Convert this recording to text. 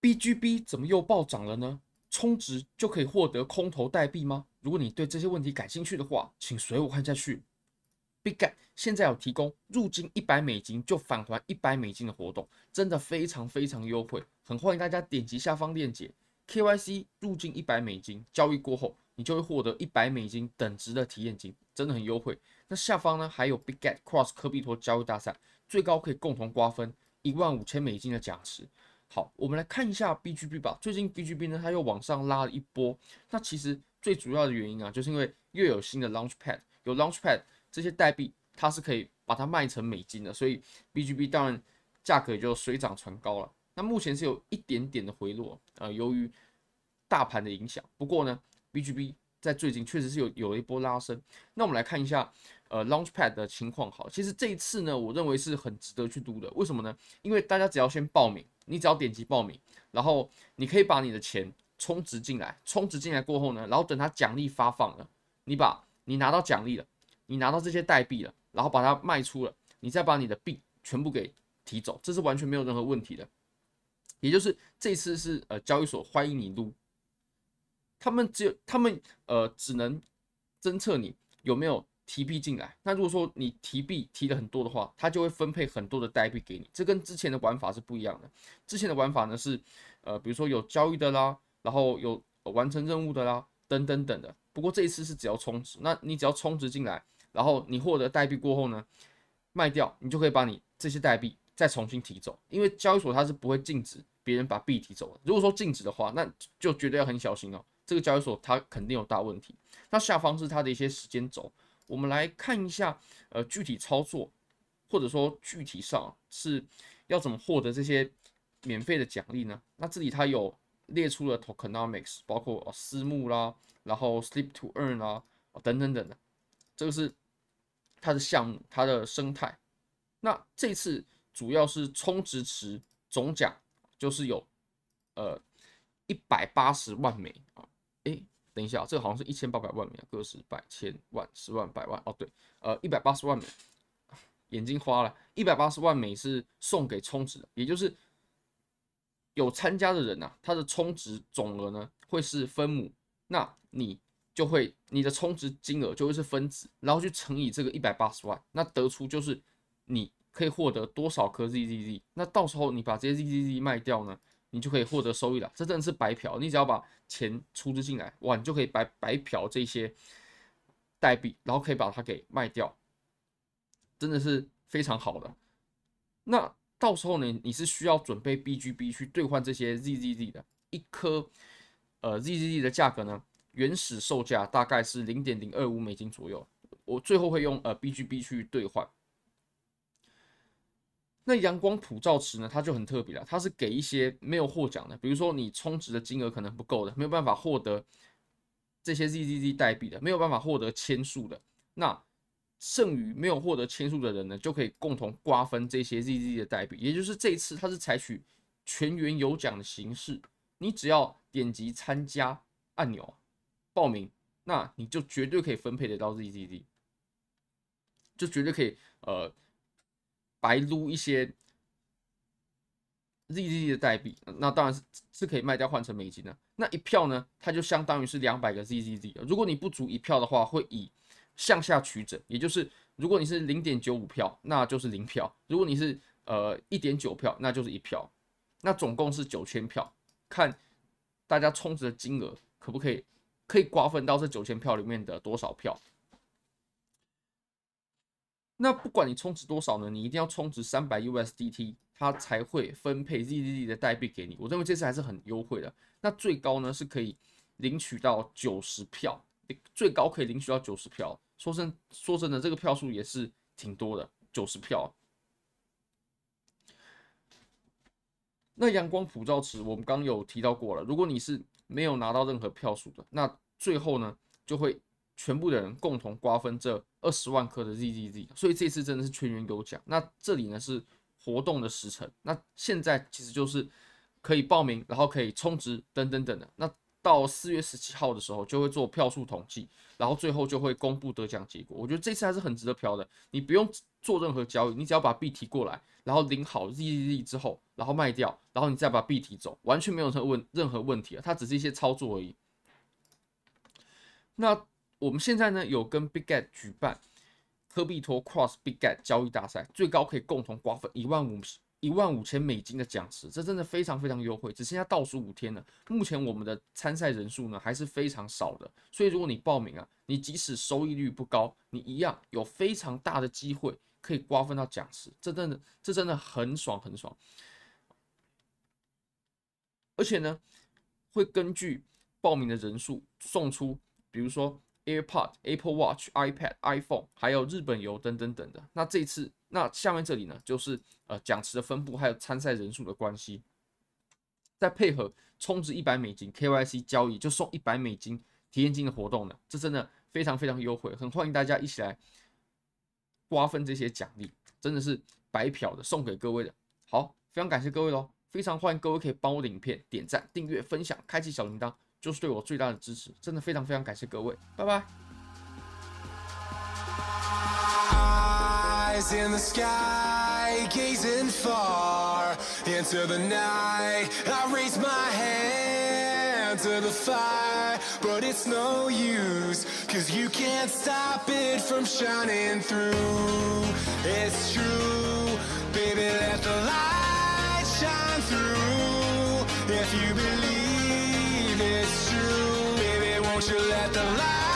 BGB 怎么又暴涨了呢？充值就可以获得空投代币吗？如果你对这些问题感兴趣的话，请随我看下去。Bigget 现在有提供入金一百美金就返还一百美金的活动，真的非常非常优惠，很欢迎大家点击下方链接，KYC 入金一百美金，交易过后你就会获得一百美金等值的体验金，真的很优惠。那下方呢还有 Bigget Cross 科比托交易大赛，最高可以共同瓜分一万五千美金的奖池。好，我们来看一下 BGB 吧。最近 BGB 呢，它又往上拉了一波。那其实最主要的原因啊，就是因为又有新的 Launchpad，有 Launchpad 这些代币，它是可以把它卖成美金的，所以 BGB 当然价格也就水涨船高了。那目前是有一点点的回落，呃，由于大盘的影响。不过呢，BGB 在最近确实是有有了一波拉升。那我们来看一下，呃，Launchpad 的情况。好，其实这一次呢，我认为是很值得去读的。为什么呢？因为大家只要先报名。你只要点击报名，然后你可以把你的钱充值进来，充值进来过后呢，然后等它奖励发放了，你把你拿到奖励了，你拿到这些代币了，然后把它卖出了，你再把你的币全部给提走，这是完全没有任何问题的。也就是这次是呃交易所欢迎你撸，他们只有他们呃只能侦测你有没有。提币进来，那如果说你提币提的很多的话，它就会分配很多的代币给你，这跟之前的玩法是不一样的。之前的玩法呢是，呃，比如说有交易的啦，然后有完成任务的啦，等等等的。不过这一次是只要充值，那你只要充值进来，然后你获得代币过后呢，卖掉，你就可以把你这些代币再重新提走，因为交易所它是不会禁止别人把币提走的。如果说禁止的话，那就绝对要很小心哦，这个交易所它肯定有大问题。那下方是它的一些时间轴。我们来看一下，呃，具体操作，或者说具体上是要怎么获得这些免费的奖励呢？那这里它有列出了 tokenomics，包括私募啦，然后 sleep to earn 啦，等等等的，这个是它的项目，它的生态。那这次主要是充值池总奖就是有呃一百八十万枚啊，诶。等一下，这个好像是一千八百万枚，个十百千万十万百万哦，对，呃，一百八十万美，眼睛花了，一百八十万美是送给充值的，也就是有参加的人呐、啊，他的充值总额呢会是分母，那你就会你的充值金额就会是分子，然后去乘以这个一百八十万，那得出就是你可以获得多少颗 ZZZ，那到时候你把这些 ZZZ 卖掉呢？你就可以获得收益了，这真的是白嫖。你只要把钱出资进来，哇，你就可以白白嫖这些代币，然后可以把它给卖掉，真的是非常好的。那到时候呢，你是需要准备 BGB 去兑换这些 ZZZ 的，一颗呃 ZZZ 的价格呢，原始售价大概是零点零二五美金左右，我最后会用呃 BGB 去兑换。那阳光普照池呢，它就很特别了，它是给一些没有获奖的，比如说你充值的金额可能不够的，没有办法获得这些 ZZZ 代币的，没有办法获得签数的，那剩余没有获得签数的人呢，就可以共同瓜分这些 ZZZ 的代币。也就是这一次它是采取全员有奖的形式，你只要点击参加按钮报名，那你就绝对可以分配得到 ZZZ，就绝对可以呃。白撸一些 ZZZ 的代币，那当然是是可以卖掉换成美金的。那一票呢，它就相当于是两百个 ZZZ。如果你不足一票的话，会以向下取整，也就是如果你是零点九五票，那就是零票；如果你是呃一点九票，那就是一票。那总共是九千票，看大家充值的金额可不可以可以瓜分到这九千票里面的多少票。那不管你充值多少呢，你一定要充值三百 USDT，它才会分配 ZZZ 的代币给你。我认为这次还是很优惠的。那最高呢是可以领取到九十票，最高可以领取到九十票。说真说真的，这个票数也是挺多的，九十票。那阳光普照池我们刚有提到过了，如果你是没有拿到任何票数的，那最后呢就会。全部的人共同瓜分这二十万颗的 ZZZ，所以这次真的是全员有奖。那这里呢是活动的时程，那现在其实就是可以报名，然后可以充值等等等的。那到四月十七号的时候就会做票数统计，然后最后就会公布得奖结果。我觉得这次还是很值得嫖的，你不用做任何交易，你只要把币提过来，然后领好 ZZZ 之后，然后卖掉，然后你再把币提走，完全没有任何问任何问题啊，它只是一些操作而已。那我们现在呢有跟 BigGet 举办科币托 Cross BigGet 交易大赛，最高可以共同瓜分一万五一万五千美金的奖池，这真的非常非常优惠，只剩下倒数五天了。目前我们的参赛人数呢还是非常少的，所以如果你报名啊，你即使收益率不高，你一样有非常大的机会可以瓜分到奖池，这真的这真的很爽很爽。而且呢，会根据报名的人数送出，比如说。AirPod、Apple Watch、iPad、iPhone，还有日本游等等等的。那这次，那下面这里呢，就是呃奖池的分布还有参赛人数的关系。再配合充值一百美金 KYC 交易就送一百美金体验金的活动呢，这真的非常非常优惠，很欢迎大家一起来瓜分这些奖励，真的是白嫖的，送给各位的。好，非常感谢各位喽，非常欢迎各位可以帮我的影片点赞、订阅、分享、开启小铃铛。就是对我最大的支持，真的非常非常感谢各位，拜拜。Eyes in the sky, gazing far into the night. I raise my hand to the fire, but it's no use, cause you can't stop it from shining through. It's true, baby, let the light. the light.